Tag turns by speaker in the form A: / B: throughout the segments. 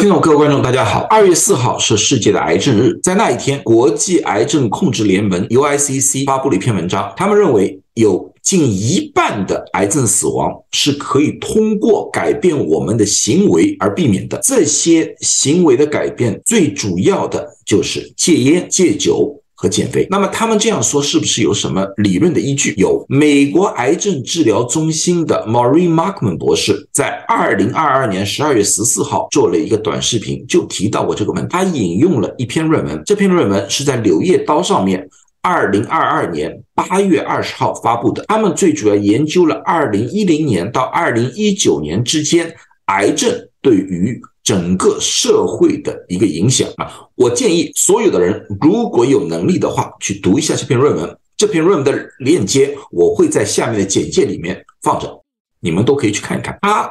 A: 听众、各位观众，大家好。二月四号是世界的癌症日，在那一天，国际癌症控制联盟 （UICC） 发布了一篇文章，他们认为有近一半的癌症死亡是可以通过改变我们的行为而避免的。这些行为的改变，最主要的就是戒烟、戒酒。和减肥，那么他们这样说是不是有什么理论的依据？有，美国癌症治疗中心的 Maureen Markman 博士在二零二二年十二月十四号做了一个短视频，就提到过这个问题。他引用了一篇论文，这篇论文是在《柳叶刀》上面二零二二年八月二十号发布的。他们最主要研究了二零一零年到二零一九年之间癌症对于。整个社会的一个影响啊，我建议所有的人如果有能力的话，去读一下这篇论文。这篇论文的链接我会在下面的简介里面放着，你们都可以去看一看。他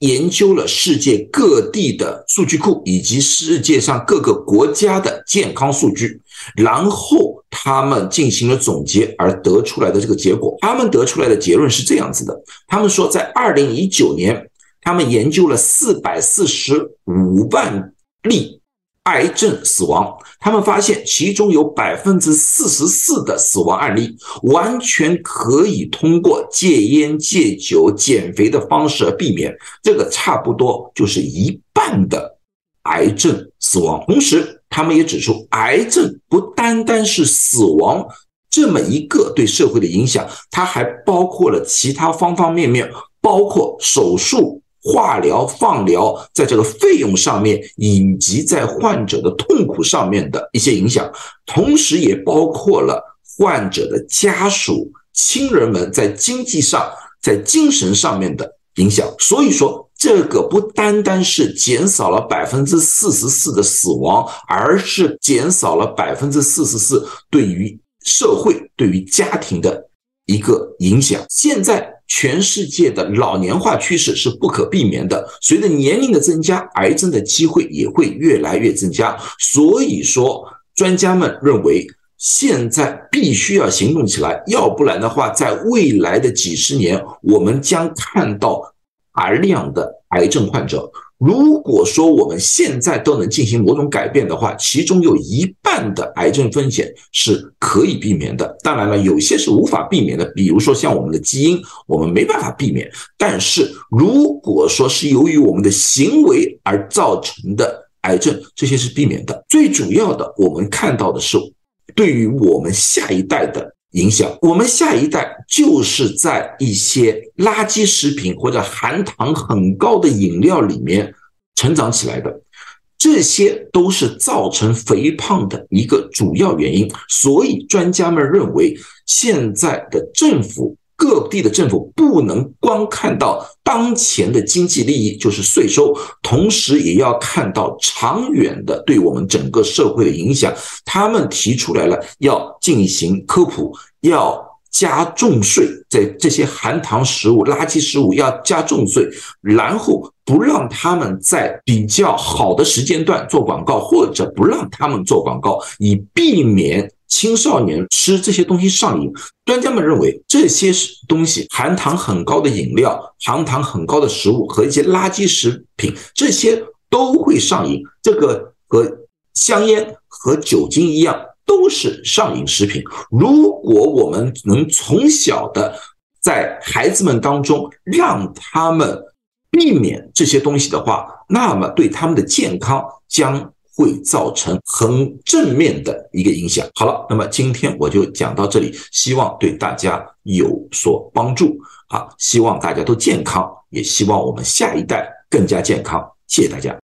A: 研究了世界各地的数据库以及世界上各个国家的健康数据，然后他们进行了总结而得出来的这个结果。他们得出来的结论是这样子的：他们说，在二零一九年。他们研究了四百四十五万例癌症死亡，他们发现其中有百分之四十四的死亡案例完全可以通过戒烟、戒酒、减肥的方式而避免，这个差不多就是一半的癌症死亡。同时，他们也指出，癌症不单单是死亡这么一个对社会的影响，它还包括了其他方方面面，包括手术。化疗、放疗在这个费用上面，以及在患者的痛苦上面的一些影响，同时也包括了患者的家属、亲人们在经济上、在精神上面的影响。所以说，这个不单单是减少了百分之四十四的死亡，而是减少了百分之四十四对于社会、对于家庭的一个影响。现在。全世界的老年化趋势是不可避免的，随着年龄的增加，癌症的机会也会越来越增加。所以说，专家们认为现在必须要行动起来，要不然的话，在未来的几十年，我们将看到大量的癌症患者。如果说我们现在都能进行某种改变的话，其中有一半的癌症风险是可以避免的。当然了，有些是无法避免的，比如说像我们的基因，我们没办法避免。但是如果说是由于我们的行为而造成的癌症，这些是避免的。最主要的，我们看到的是对于我们下一代的。影响我们下一代，就是在一些垃圾食品或者含糖很高的饮料里面成长起来的，这些都是造成肥胖的一个主要原因。所以专家们认为，现在的政府。各地的政府不能光看到当前的经济利益，就是税收，同时也要看到长远的对我们整个社会的影响。他们提出来了，要进行科普，要加重税，在这些含糖食物、垃圾食物要加重税，然后不让他们在比较好的时间段做广告，或者不让他们做广告，以避免。青少年吃这些东西上瘾，专家们认为这些东西含糖很高的饮料、含糖很高的食物和一些垃圾食品，这些都会上瘾。这个和香烟和酒精一样，都是上瘾食品。如果我们能从小的在孩子们当中让他们避免这些东西的话，那么对他们的健康将。会造成很正面的一个影响。好了，那么今天我就讲到这里，希望对大家有所帮助。啊，希望大家都健康，也希望我们下一代更加健康。谢谢大家。